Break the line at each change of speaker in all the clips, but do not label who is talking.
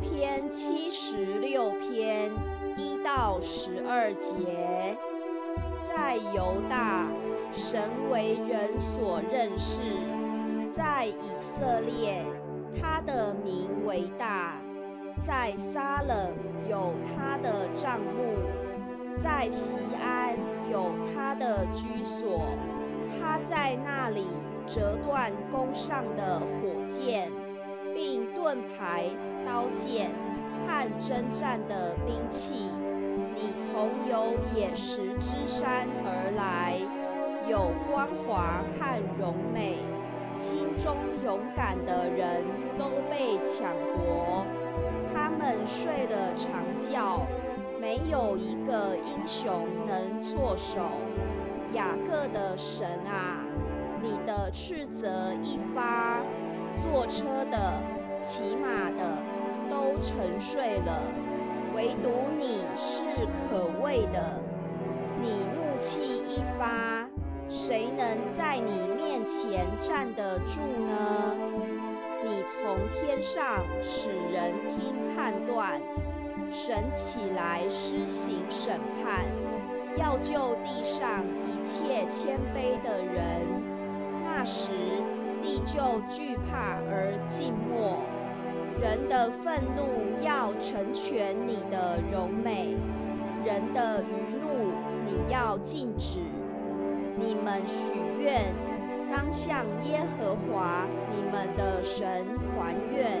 篇七十六篇一到十二节，在犹大，神为人所认识；在以色列，他的名为大；在撒冷有他的帐幕；在西安有他的居所。他在那里折断弓上的火箭，并盾牌。刀剑和征战的兵器，你从有野石之山而来，有光华和荣美，心中勇敢的人都被抢夺，他们睡了长觉，没有一个英雄能措手。雅各的神啊，你的斥责一发，坐车的。骑马的都沉睡了，唯独你是可畏的。你怒气一发，谁能在你面前站得住呢？你从天上使人听判断，神起来施行审判，要救地上一切谦卑的人。那时。地就惧怕而静默，人的愤怒要成全你的柔美，人的余怒你要禁止。你们许愿，当向耶和华你们的神还愿，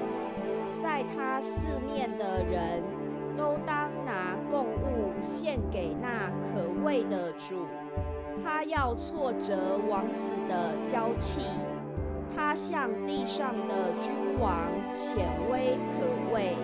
在他四面的人都当拿供物献给那可畏的主，他要挫折王子的娇气。他向地上的君王显威可畏。